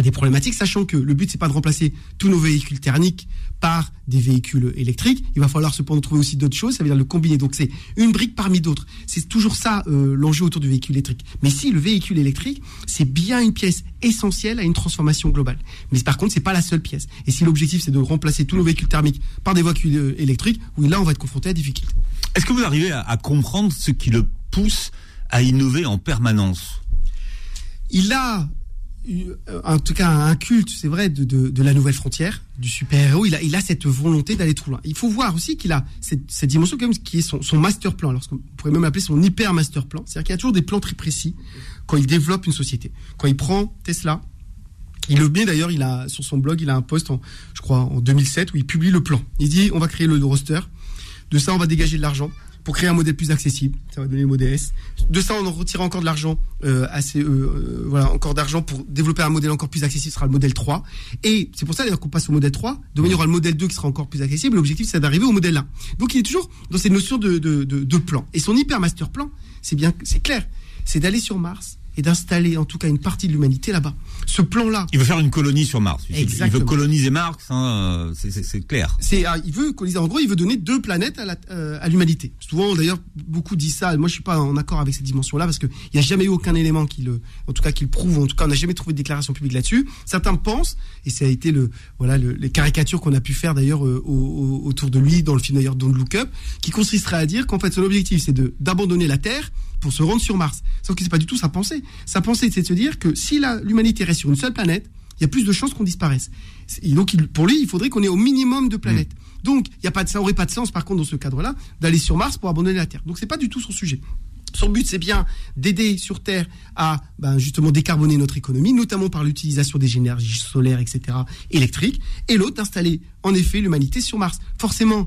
à des problématiques, sachant que le but, c'est pas de remplacer tous nos véhicules thermiques par des véhicules électriques. Il va falloir cependant trouver aussi d'autres choses, ça veut dire le combiner. Donc c'est une brique parmi d'autres. C'est toujours ça euh, l'enjeu autour du véhicule électrique. Mais si le véhicule électrique, c'est bien une pièce essentielle à une transformation globale. Mais par contre, c'est pas la seule pièce. Et si l'objectif c'est de remplacer tous nos véhicules thermiques par des véhicules euh, électriques, oui, là on va être confronté à des difficultés. Est-ce que vous arrivez à, à comprendre ce qui le pousse à innover en permanence? Il a en tout cas un culte, c'est vrai, de, de, la nouvelle frontière, du super-héros. Il a, il a cette volonté d'aller trop loin. Il faut voir aussi qu'il a cette, dimension quand qui est son, son master plan. Alors, qu'on pourrait même appeler son hyper master plan. C'est-à-dire qu'il a toujours des plans très précis quand il développe une société. Quand il prend Tesla, il le met d'ailleurs, il a sur son blog, il a un post, en, je crois, en 2007 où il publie le plan. Il dit, on va créer le roster. De ça, on va dégager de l'argent pour créer un modèle plus accessible. Ça va donner le modèle S. De ça, on en retire encore de l'argent, euh, assez, euh, euh, voilà, encore d'argent pour développer un modèle encore plus accessible. Ce sera le modèle 3. Et c'est pour ça qu'on passe au modèle 3. Demain, il y aura le modèle 2 qui sera encore plus accessible. L'objectif, c'est d'arriver au modèle 1. Donc, il est toujours dans cette notion de plan. Et son hyper master plan, c'est bien, c'est clair. C'est d'aller sur Mars et d'installer en tout cas une partie de l'humanité là-bas. Ce plan-là, Il veut faire une colonie sur Mars. Il veut Exactement. coloniser Mars, hein, c'est- c'est clair. c'est ah, il veut coloniser- en gros il veut donner deux planètes à euh, l'humanité souvent d'ailleurs beaucoup disent ça moi je suis pas en accord avec cette dimension là parce que il y a jamais eu aucun élément qui le en tout cas qui le prouve en tout cas on n'a jamais trouvé de déclaration publique là-dessus certains pensent et ça a été le voilà le- les caricatures qu'on a pu faire d'ailleurs euh, au- au- autour de lui dans le film d'ailleurs Don't Look Up qui consisterait à dire qu'en fait son objectif c'est de d'abandonner la Terre pour se rendre sur Mars sauf que c'est pas du tout sa pensée sa pensée c'est de se dire que si l'humanité reste sur une seule planète il y a plus de chances qu'on disparaisse. Et donc, il- pour lui, il faudrait qu'on ait au minimum de planètes. Donc, il y a pas de, ça aurait pas de sens, par contre, dans ce cadre-là, d'aller sur Mars pour abandonner la Terre. Donc, c'est pas du tout son sujet. Son but, c'est bien d'aider sur Terre à ben, justement décarboner notre économie, notamment par l'utilisation des énergies solaires, etc., électriques, et l'autre d'installer en effet l'humanité sur Mars. Forcément,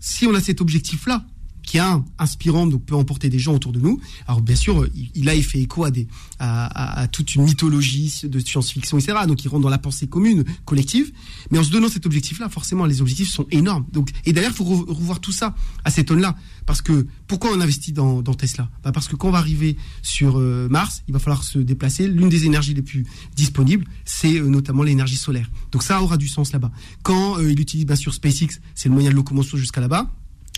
si on a cet objectif-là, qui est inspirant, donc peut emporter des gens autour de nous. Alors bien sûr, il, il a il fait écho à, des, à, toute une mythologie de science-fiction, etc. Donc il rentre dans la pensée commune, collective. Mais en se donnant cet objectif-là, forcément, les objectifs sont énormes. Donc, et d'ailleurs, il faut re- revoir tout ça à cette aune-là. Parce que pourquoi on investit dans, Tesla? Bah Parce que quand on va arriver sur euh, Mars, il va falloir se déplacer. L'une des énergies les plus disponibles, c'est euh, notamment l'énergie solaire. Donc ça aura du sens là-bas. Quand euh, il utilise bien sûr SpaceX, c'est le moyen de locomotion jusqu'à là-bas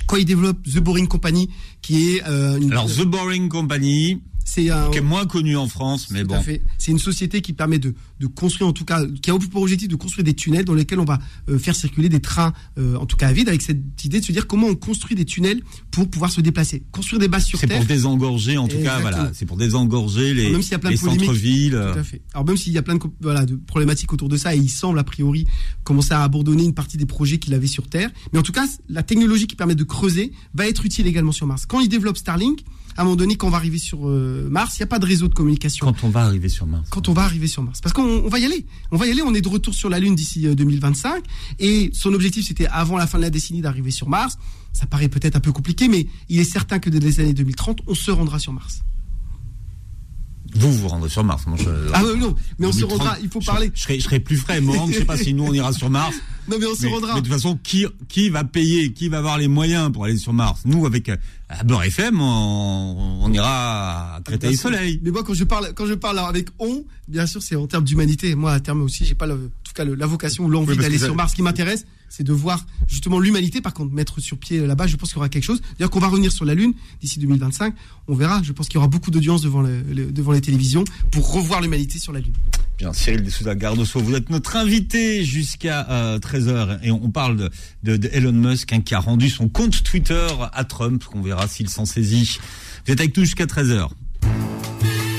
quand il développe The Boring Company, qui est euh, une, Alors The Boring Company, c'est un, qui est moins connu en France, mais bon. C'est une société qui permet de, de construire, en tout cas, qui a pour objectif de construire des tunnels dans lesquels on va euh, faire circuler des trains, euh, en tout cas à vide, avec cette idée de se dire comment on construit des tunnels pour pouvoir se déplacer. Construire des bases sur C'est Terre. pour désengorger, en tout cas, voilà. C'est pour désengorger les, Même s'il y a plein de les polémiques. centres-villes. Tout à fait. Alors même s'il y a plein de, voilà, de problématiques autour de ça, et il semble a priori commencer à abandonner une partie des projets qu'il avait sur Terre, mais en tout cas, la technologie qui permet de creuser va être utile également sur Mars. Quand il développe Starlink, à un moment donné, quand on va arriver sur euh, Mars, il n'y a pas de réseau de communication. Quand on va arriver sur Mars. Quand on va arriver sur Mars. Parce qu'on va y aller. On va y aller, on est de retour sur la Lune d'ici 2025. Et son objectif, c'était avant la fin de la décennie d'arriver sur Mars. Ça paraît peut-être un peu compliqué, mais il est certain que dès les années 2030, on se rendra sur Mars. Vous vous rendrez sur Mars. ah non, mais on se rendra. Il faut parler. Je, serai, plus frais, moi. Je sais pas si nous on ira sur Mars. Non, mais on se rendra. Mais de toute façon, qui qui va payer, qui va avoir les moyens pour aller sur Mars? Nous, avec euh, Beurre FM, on, on ira à Créteil Soleil. Mais moi, quand je parle, quand je parle avec on, bien sûr, c'est en termes d'humanité. Moi, à terme aussi, j'ai pas le, en tout cas la vocation ou l'envie d'aller sur Mars. Qui m'intéresse, c'est de voir justement l'humanité. Par contre, mettre sur pied là-bas, je pense qu'il y aura quelque chose. D'ailleurs, qu'on va revenir sur la Lune d'ici 2025. On verra. Je pense qu'il y aura beaucoup d'audience devant, les télévisions pour revoir l'humanité sur la Lune. Bien, Cyril Dessouza Gardoso, vous êtes notre invité jusqu'à 13h euh, et on parle de, de, Elon Musk hein, qui a rendu son compte Twitter à Trump, qu'on verra s'il s'en saisit. Vous êtes avec nous jusqu'à 13h.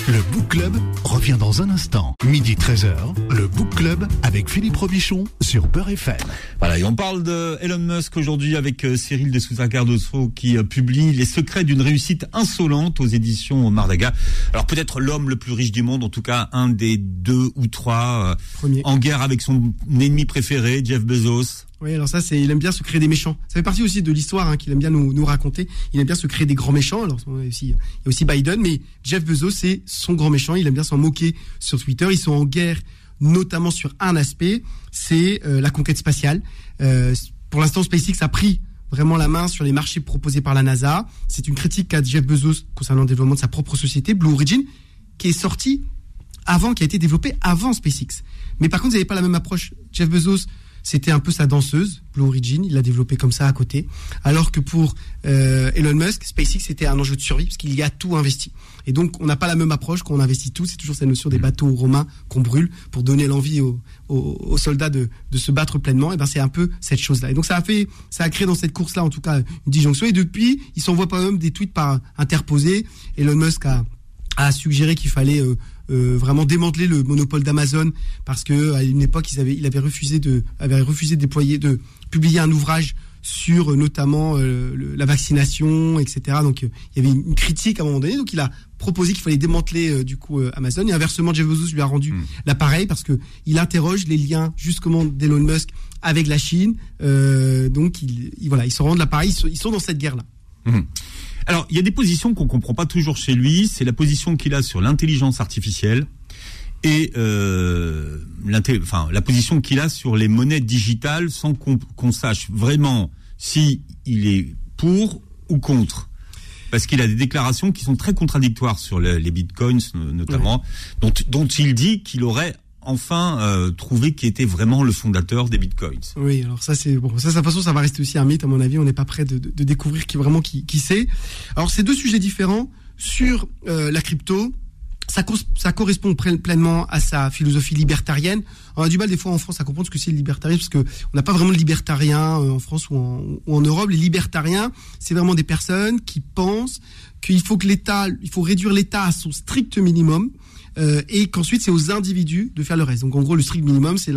Le Book Club revient dans un instant. Midi 13h, le Book Club avec Philippe Robichon sur Beurre FM. Voilà, et on parle de Elon Musk aujourd'hui avec euh, Cyril de Souza Cardoso qui euh, publie Les secrets d'une réussite insolente aux éditions Mardaga. Alors peut-être l'homme le plus riche du monde, en tout cas un des deux ou trois euh, en guerre avec son ennemi préféré, Jeff Bezos. Oui, alors ça, c'est, il aime bien se créer des méchants. Ça fait partie aussi de l'histoire hein, qu'il aime bien nous, raconter. Il aime bien se créer des grands méchants. Alors, y a aussi, il y a aussi Biden, mais Jeff Bezos, c'est son grand méchant. Il aime bien s'en moquer sur Twitter. Ils sont en guerre, notamment sur un aspect, c'est euh, la conquête spatiale. Euh, pour l'instant, SpaceX a pris vraiment la main sur les marchés proposés par la NASA. C'est une critique qu'a Jeff Bezos concernant le développement de sa propre société, Blue Origin, qui est sortie avant, qui a été développée avant SpaceX. Mais par contre, vous n'avez pas la même approche. Jeff Bezos c'était un peu sa danseuse, Blue Origin, il l'a développé comme ça à côté. Alors que pour euh, Elon Musk, SpaceX c'était un enjeu de survie parce qu'il y a tout investi. Et donc on n'a pas la même approche quand on investit tout. C'est toujours cette notion des mm. bateaux romains qu'on brûle pour donner l'envie aux, soldats de, se battre pleinement. Et ben c'est un peu cette chose-là. Et donc ça a fait, ça a créé dans cette course-là en tout cas une disjonction. Et depuis, il s'envoie pas même des tweets par interposés. Elon Musk a, a suggéré qu'il fallait euh, euh, vraiment démanteler le monopole d'Amazon parce que à une époque ils avaient, il avait refusé de, avait refusé de déployer, de publier un ouvrage sur euh, notamment euh, la vaccination, etc. Donc il y avait une critique à un moment donné. Donc il a proposé qu'il fallait démanteler du coup Amazon. Et inversement, Jeff Bezos lui a rendu hmm. l'appareil parce que il interroge les liens justement d'Elon Musk avec la Chine. donc il, voilà, ils se rendent l'appareil. Ils, sont dans cette guerre là. Hmm. Alors, il y a des positions qu'on comprend pas toujours chez lui. C'est la position qu'il a sur l'intelligence artificielle et euh, enfin, la position qu'il a sur les monnaies digitales sans qu'on sache vraiment si il est pour ou contre. Parce qu'il a des déclarations qui sont très contradictoires sur les bitcoins notamment, dont, dont il dit qu'il aurait enfin euh, trouvé qui était vraiment le fondateur des bitcoins. Oui, alors ça c'est bon, ça de toute façon ça va rester aussi un mythe à mon avis. On n'est pas prêt de, découvrir qui vraiment qui, qui c'est. Alors c'est deux sujets différents sur euh, la crypto. Ça, correspond pleinement à sa philosophie libertarienne. On a du mal des fois en France à comprendre ce que c'est le libertarisme parce que on n'a pas vraiment de libertariens euh, en France ou en, ou en Europe. Les libertariens, c'est vraiment des personnes qui pensent qu'il faut que l'État, il faut réduire l'État à son strict minimum euh, et qu'ensuite c'est aux individus de faire le reste. Donc en gros, le strict minimum, c'est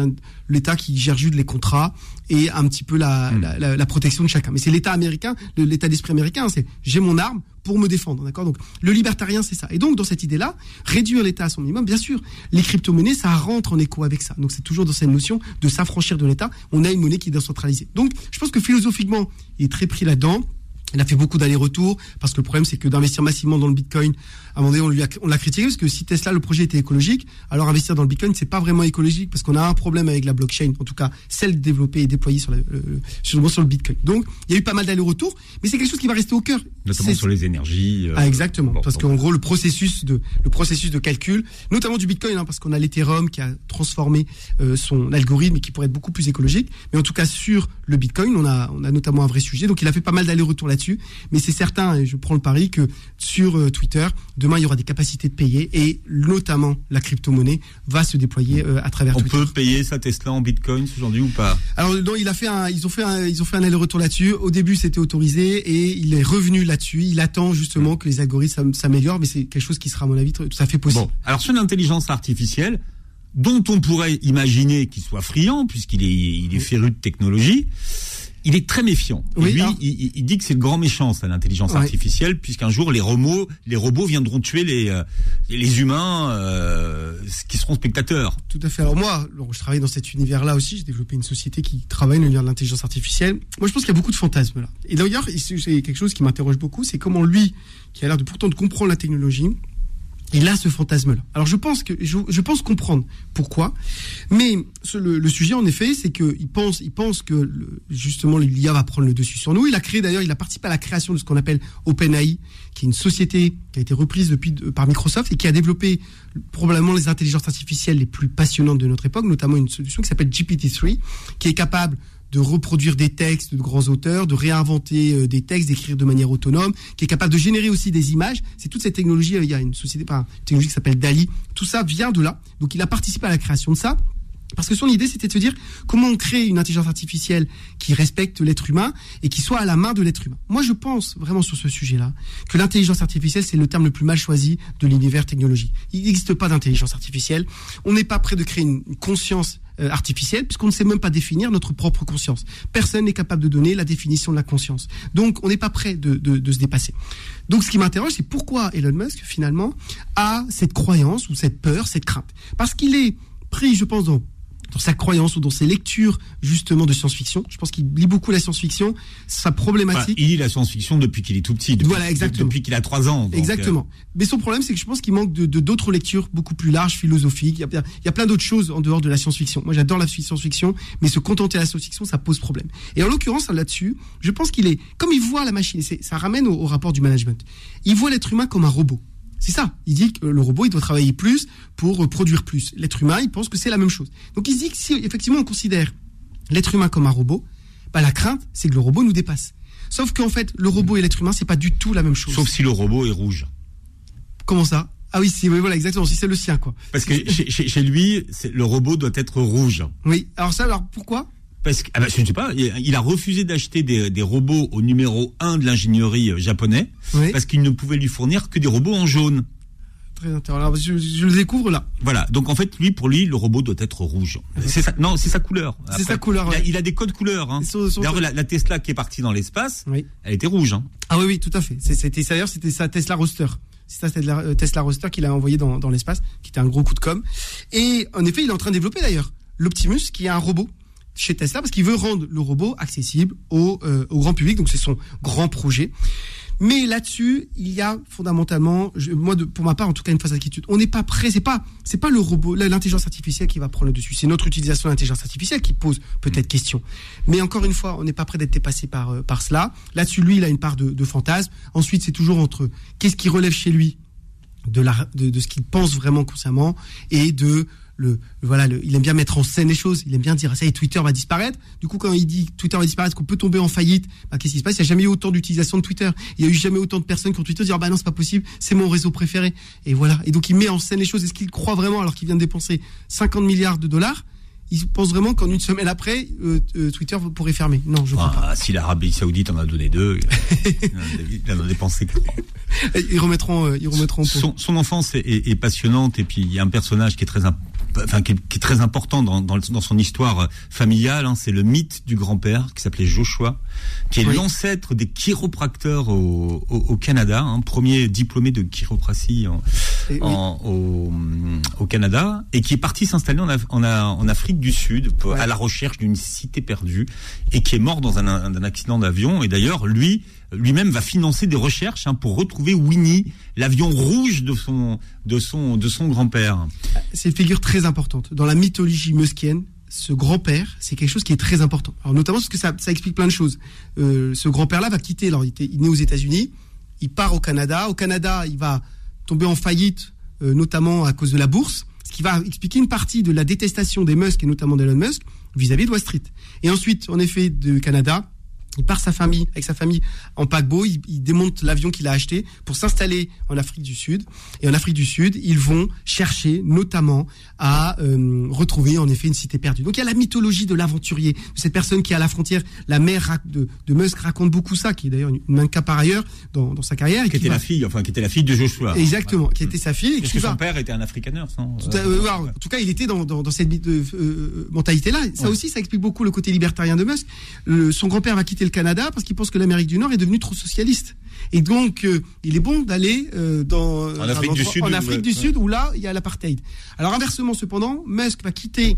l'État qui gère juste les contrats et un petit peu la, hmm. la, protection de chacun. Mais c'est l'État américain, l'État d'esprit américain, c'est j'ai mon arme pour me défendre, d'accord? Donc le libertarien, c'est ça. Et donc dans cette idée-là, réduire l'État à son minimum, bien sûr, les crypto-monnaies, ça rentre en écho avec ça. Donc c'est toujours dans cette notion de s'affranchir de l'État. On a une monnaie qui est décentralisée. Donc je pense que philosophiquement, il est très pris là-dedans. Il a fait beaucoup d'allers-retours parce que le problème c'est que d'investir massivement dans le Bitcoin, à un moment donné on lui a, on l'a critiqué parce que si Tesla le projet était écologique, alors investir dans le Bitcoin c'est pas vraiment écologique parce qu'on a un problème avec la blockchain, en tout cas celle développée et déployée sur, le, sur, sur le Bitcoin. Donc il y a eu pas mal d'allers-retours, mais c'est quelque chose qui va rester au cœur. Notamment sur les énergies. Euh, ah exactement, parce qu'en gros le processus de le processus de calcul, notamment du Bitcoin, hein, parce qu'on a l'Ethereum qui a transformé euh, son algorithme et qui pourrait être beaucoup plus écologique, mais en tout cas sur le Bitcoin on a on a notamment un vrai sujet, donc il a fait pas mal d'allers-retours là-dessus mais c'est certain, et je prends le pari, que sur euh, Twitter, demain, il y aura des capacités de payer, et notamment la crypto-monnaie va se déployer euh, à travers On Twitter. Peut payer sa Tesla en Bitcoin aujourd'hui ou pas? Alors non, il a fait un, ils ont fait un, ils ont fait un aller-retour là-dessus. Au début, c'était autorisé, et il est revenu là-dessus. Il attend justement que les algorithmes s'améliorent, mais c'est quelque chose qui sera, à mon avis, tout à fait possible. Bon, alors sur l'intelligence artificielle, dont on pourrait imaginer qu'il soit friand, puisqu'il est, il est féru de technologie, il est très méfiant. Et Oui, lui, il, il dit que c'est le grand méchant, ça, l'intelligence Ouais. artificielle, puisqu'un jour les robots, les robots viendront tuer les euh, les humains euh, qui seront spectateurs. Tout à fait. Alors moi, je travaille dans cet univers-là aussi. J'ai développé une société qui travaille dans l'univers de l'intelligence artificielle. Moi, je pense qu'il y a beaucoup de fantasmes là. Et d'ailleurs, c'est quelque chose qui m'interroge beaucoup, c'est comment lui, qui a l'air de pourtant de comprendre la technologie, il a ce fantasme-là. Alors je pense que je, pense comprendre pourquoi, mais le, sujet en effet, c'est que il pense, il pense que justement l'IA va prendre le dessus sur nous. Il a créé d'ailleurs, il a participé à la création de ce qu'on appelle OpenAI, qui est une société qui a été reprise depuis de- par Microsoft et qui a développé probablement les intelligences artificielles les plus passionnantes de notre époque, notamment une solution qui s'appelle GPT-3, qui est capable de reproduire des textes de grands auteurs, de réinventer euh, des textes, d'écrire de manière autonome, qui est capable de générer aussi des images. C'est toute cette technologie. euh, Il y a une société, une technologie qui s'appelle DALI. Tout ça vient de là. Donc, il a participé à la création de ça. Parce que son idée, c'était de se dire comment on crée une intelligence artificielle qui respecte l'être humain et qui soit à la main de l'être humain. Moi, je pense vraiment sur ce sujet-là que l'intelligence artificielle, c'est le terme le plus mal choisi de l'univers technologique. Il n'existe pas d'intelligence artificielle. On n'est pas prêt de créer une conscience euh, artificielle puisqu'on ne sait même pas définir notre propre conscience. Personne n'est capable de donner la définition de la conscience. Donc, on n'est pas prêt de, de, de se dépasser. Donc, ce qui m'interroge, c'est pourquoi Elon Musk, finalement, a cette croyance ou cette peur, cette crainte? Parce qu'il est pris, je pense, dans dans sa croyance ou dans ses lectures justement de science-fiction. Je pense qu'il lit beaucoup la science-fiction, sa Enfin, problématique. il lit la science-fiction depuis qu'il est tout petit. Depuis, Voilà, exactement. Depuis qu'il a trois ans. donc, euh, Exactement. Mais son problème, c'est que je pense qu'il manque de d'autres lectures beaucoup plus larges, philosophiques. Il y a, il y a plein d'autres choses en dehors de la science-fiction. Moi, j'adore la science-fiction, mais se contenter de la science-fiction, ça pose problème. Et en l'occurrence, là-dessus, je pense qu'il est, comme il voit la machine, ça ramène au, au rapport du management. Il voit l'être humain comme un robot. C'est ça. Il dit que le robot, il doit travailler plus pour euh, produire plus. L'être humain, il pense que c'est la même chose. Donc, il dit que si effectivement on considère l'être humain comme un robot, bah, la crainte, c'est que le robot nous dépasse. Sauf qu'en fait, le robot et l'être humain, c'est pas du tout la même chose. Sauf si le robot est rouge. Comment ça? Ah oui, si, oui, voilà, exactement. Si c'est le sien, quoi. Parce que chez, chez- lui, le robot doit être rouge. Oui. Alors ça, alors pourquoi? Parce que, ah bah, je ne sais pas, il a refusé d'acheter des, des robots au numéro 1 de l'ingénierie euh, japonais Oui. parce qu'il ne pouvait lui fournir que des robots en jaune. Très intéressant. Alors, je, je le découvre là. Voilà. Donc en fait, lui, pour lui, le robot doit être rouge. C'est ça. Non, c'est sa couleur. C'est sa couleur, Il a, ouais. il a des codes couleurs. Hein. D'ailleurs, la, la Tesla qui est partie dans l'espace, Oui. elle était rouge. Hein. Ah oui, oui, tout à fait. C'est- C'était d'ailleurs, c'était sa Tesla Roadster. C'est ça, c'était la euh, Tesla Roadster qu'il a envoyé dans, dans l'espace, qui était un gros coup de com. Et en effet, il est en train de développer d'ailleurs l'Optimus, qui est un robot chez Tesla, parce qu'il veut rendre le robot accessible au, euh, au grand public. Donc c'est son grand projet. Mais là-dessus, il y a fondamentalement, moi, pour ma part, en tout cas, une phase d'inquiétude. On n'est pas prêt. C'est pas, c'est pas le robot, l'intelligence artificielle qui va prendre le dessus. C'est notre utilisation de l'intelligence artificielle qui pose peut-être question. Mais encore une fois, on n'est pas prêt d'être dépassé par euh, par cela. Là-dessus, lui, il a une part de, fantasme. Ensuite, c'est toujours entre qu'est-ce qui relève chez lui de la de ce qu'il pense vraiment consciemment et de le voilà le, il aime bien mettre en scène les choses il aime bien dire ah, ça y est Twitter va disparaître. Du coup quand il dit Twitter va disparaître qu'on peut tomber en faillite? Bah, qu'est-ce qui se passe? Il n'y a jamais eu autant d'utilisation de Twitter. Il y a eu jamais autant de personnes qui ont Twitter dire ah, bah non c'est pas possible c'est mon réseau préféré. Et voilà. Et donc il met en scène les choses. Est-ce qu'il croit vraiment alors qu'il vient de dépenser 50 milliards de dollars il pense vraiment qu'en une semaine après euh, euh, Twitter pourrait fermer? Non je crois pas. Ah, si l'Arabie Saoudite en a donné deux, il en a dépensé trois. *laughs* ils remettront euh, ils remettront. Son, son enfance est, est- est passionnante et puis il y a un personnage qui est très, imp- enfin, qui est, qui est très important dans, dans, dans son histoire familiale. hein, c'est le mythe du grand-père qui s'appelait Joshua, qui est Oui. l'ancêtre des chiropracteurs au, au, au Canada, hein, premier diplômé de chiropratie en. En- au, au Canada et qui est parti s'installer en, Af- en, A- en Afrique du Sud pour- Ouais. à la recherche d'une cité perdue et qui est mort dans un, un accident d'avion. Et d'ailleurs, lui, lui-même va financer des recherches hein, pour retrouver Winnie, l'avion rouge de son, de son, de son grand-père. c'est une figure très importante. Dans la mythologie muskienne, ce grand-père, c'est quelque chose qui est très important. Alors notamment parce que ça, ça explique plein de choses. Euh, ce grand-père-là va quitter, alors il est né aux États-Unis, il part au Canada. Au Canada, il va tomber en faillite, euh, notamment à cause de la bourse, ce qui va expliquer une partie de la détestation des Musk et notamment d'Elon Musk vis-à-vis de Wall Street. Et ensuite, en effet, de Canada, Il part sa famille, avec sa famille en paquebot, il, il démonte l'avion qu'il a acheté pour s'installer en Afrique du Sud. Et en Afrique du Sud, ils vont chercher notamment à euh, retrouver en effet une cité perdue. Donc il y a la mythologie de l'aventurier, de cette personne qui est à la frontière. La mère de, de Musk raconte beaucoup ça, qui est d'ailleurs une, cas par ailleurs dans, dans sa carrière. et Qui était va- la fille, enfin qui était la fille de Joshua. Exactement, qui était sa fille et Parce qui que va... son père était un Tout à- euh, alors, en tout cas, il était dans, dans, dans cette euh, euh, mentalité-là. Ça Ouais. aussi, ça explique beaucoup le côté libertarien de Musk. Le- son grand-père va quitter le Canada parce qu'il pense que l'Amérique du Nord est devenue trop socialiste. Et donc, euh, il est bon d'aller euh, dans En Afrique du Sud, en où- Afrique ouais, du ouais. Sud où là, il y a l'apartheid. Alors inversement, cependant, Musk va quitter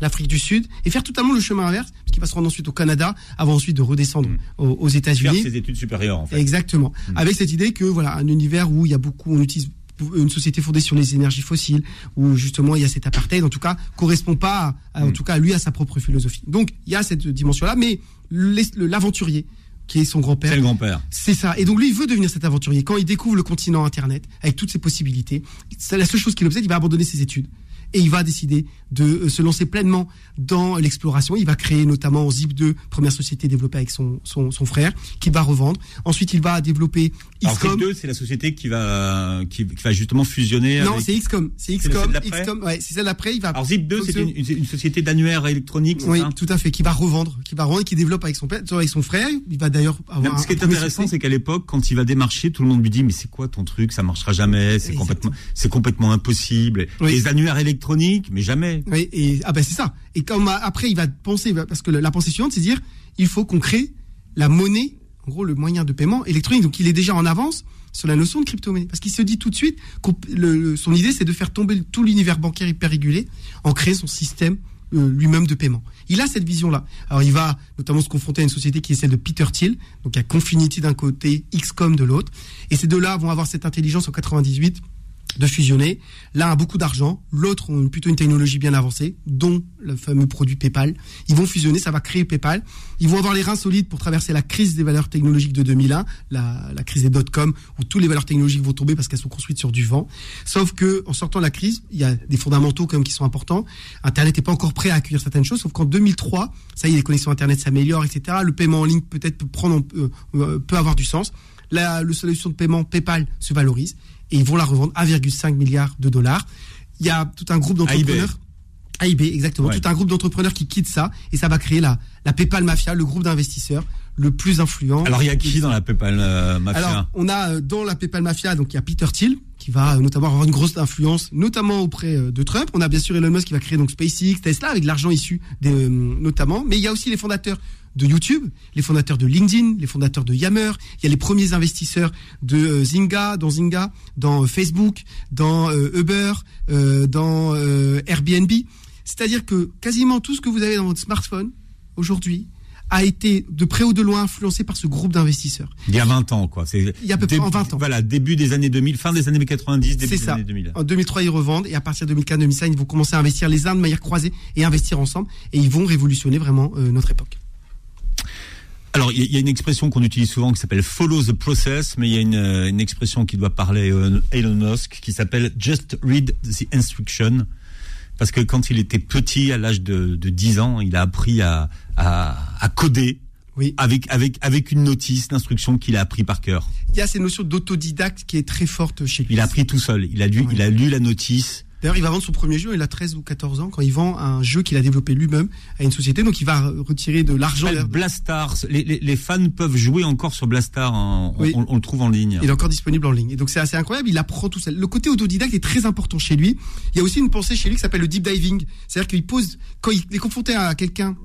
l'Afrique du Sud et faire totalement le chemin inverse, parce qu'il va se rendre ensuite au Canada, avant ensuite de redescendre aux, aux Faire États-Unis. ses études supérieures, en fait. Exactement. Avec cette idée que voilà, un univers où il y a beaucoup, on utilise une société fondée sur les énergies fossiles, où justement il y a cet apartheid, en tout cas, correspond pas, à- en tout cas, lui à sa propre philosophie. Donc il y a cette dimension-là, mais l'aventurier, qui est son grand-père, C'est le grand-père. c'est ça. Et donc lui, il veut devenir cet aventurier. Quand il découvre le continent Internet, avec toutes ses possibilités, c'est la seule chose qui l'obsède, il va abandonner ses études. Et il va décider de euh, se lancer pleinement dans l'exploration. Il va créer notamment Zip2, première société développée avec son, son, son frère, qu'il va revendre. Ensuite, il va développer XCOM. Zip2, c'est la société qui va, qui, qui va justement fusionner Non, avec... c'est XCOM. C'est XCOM. ouais, c'est celle d'après. Il va. Alors Zip2, c'est une, société d'annuaires électroniques, c'est Oui, ça tout à fait. Qui va revendre, qui va revendre, qui développe avec son père, avec son frère. Il va d'ailleurs avoir. Non, ce qui est intéressant, c'est qu'à l'époque, quand il va démarcher, tout le monde lui dit mais c'est quoi ton truc? Ça marchera jamais. C'est complètement, c'est complètement impossible. Oui. Les annuaires électroniques, mais jamais. Oui, et ah ben c'est ça. Et comme après il va penser, parce que la pensée suivante, c'est dire, il faut qu'on crée la monnaie, en gros le moyen de paiement électronique. Donc il est déjà en avance sur la notion de crypto-monnaie, parce qu'il se dit tout de suite, le- son idée c'est de faire tomber tout l'univers bancaire hyper régulé en créant son système euh, lui-même de paiement. Il a cette vision-là. Alors il va notamment se confronter à une société qui est celle de Peter Thiel, donc a Confinity d'un côté, XCOM de l'autre, et ces deux-là vont avoir cette intelligence en 98 de fusionner. L'un a beaucoup d'argent, l'autre ont plutôt une technologie bien avancée, dont le fameux produit PayPal. Ils vont fusionner, ça va créer PayPal. Ils vont avoir les reins solides pour traverser la crise des valeurs technologiques de 2001, la, la crise des dot-com, où toutes les valeurs technologiques vont tomber parce qu'elles sont construites sur du vent. Sauf que, en sortant de la crise, il y a des fondamentaux quand même qui sont importants. Internet n'est pas encore prêt à accueillir certaines choses, sauf qu'en 2003, ça y est, les connexions Internet s'améliorent, etc. Le paiement en ligne peut-être peut prendre, euh, euh, peut avoir du sens. La solution de paiement PayPal se valorise et ils vont la revendre 1,5 milliard de dollars. Il y a tout un groupe d'entrepreneurs. AIB, exactement. Ouais. Tout un groupe d'entrepreneurs qui quitte ça et ça va créer la, la PayPal Mafia, le groupe d'investisseurs le plus influent. Alors il y a qui dans la PayPal euh, Mafia? Alors, on a euh, dans la PayPal Mafia, donc il y a Peter Thiel qui va euh, notamment avoir une grosse influence, notamment auprès euh, de Trump. On a bien sûr Elon Musk qui va créer donc SpaceX, Tesla avec de l'argent issu des, euh, notamment. Mais il y a aussi les fondateurs de YouTube, les fondateurs de LinkedIn, les fondateurs de Yammer. Il y a les premiers investisseurs de Zynga, dans Zynga, dans Facebook, dans Uber, dans Airbnb. C'est-à-dire que quasiment tout ce que vous avez dans votre smartphone aujourd'hui a été de près ou de loin influencé par ce groupe d'investisseurs. Il y a 20 ans, quoi. C'est Il y a à peu près début- en 20 ans. Voilà, début des années 2000, fin des années 90, début des ça. années 2000. En 2003, ils revendent et à partir de 2004-2005, ils vont commencer à investir les uns de manière croisée et investir ensemble et ils vont révolutionner vraiment euh, notre époque. Alors, il y, a- une expression qu'on utilise souvent qui s'appelle follow the process, mais il y a une, euh, une expression qui doit parler euh, Elon Musk qui s'appelle just read the instruction. Parce que quand il était petit, à l'âge de, de 10 ans, il a appris à, à, à coder Oui. avec, avec, avec une notice d'instruction qu'il a appris par cœur. Il y a cette notion d'autodidacte qui est très forte chez lui. Il a appris tout seul. Il a lu, Oui. il a lu la notice. D'ailleurs, il va vendre son premier jeu, il a 13 ou 14 ans, quand il vend un jeu qu'il a développé lui-même à une société. Donc, il va retirer de l'argent. Blastar. Les, les, les fans peuvent jouer encore sur Blastar. hein. On, Oui. on- on le trouve en ligne. Il est encore disponible en ligne. Et donc c'est assez incroyable, il apprend tout seul. Le côté autodidacte est très important chez lui. Il y a aussi une pensée chez lui qui s'appelle le deep diving. C'est-à-dire qu'il pose, quand il est confronté à quelqu'un,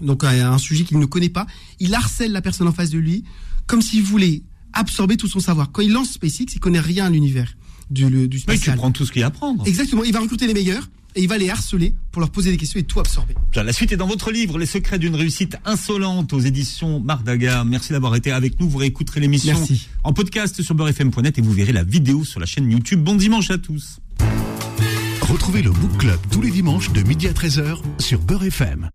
donc à un sujet qu'il ne connaît pas, il harcèle la personne en face de lui comme s'il voulait absorber tout son savoir. Quand il lance SpaceX, il connaît rien à l'univers du, Oui, tu prends tout ce qu'il y a à apprendre. Exactement, il va recruter les meilleurs et il va les harceler pour leur poser des questions et tout absorber. La suite est dans votre livre, Les secrets d'une réussite insolente aux éditions Mardaga. Merci d'avoir été avec nous. Vous réécouterez l'émission Merci. en podcast sur beurrefm.net et vous verrez la vidéo sur la chaîne YouTube. Bon dimanche à tous. Retrouvez le Book Club tous les dimanches de midi à 13h sur Beurre FM.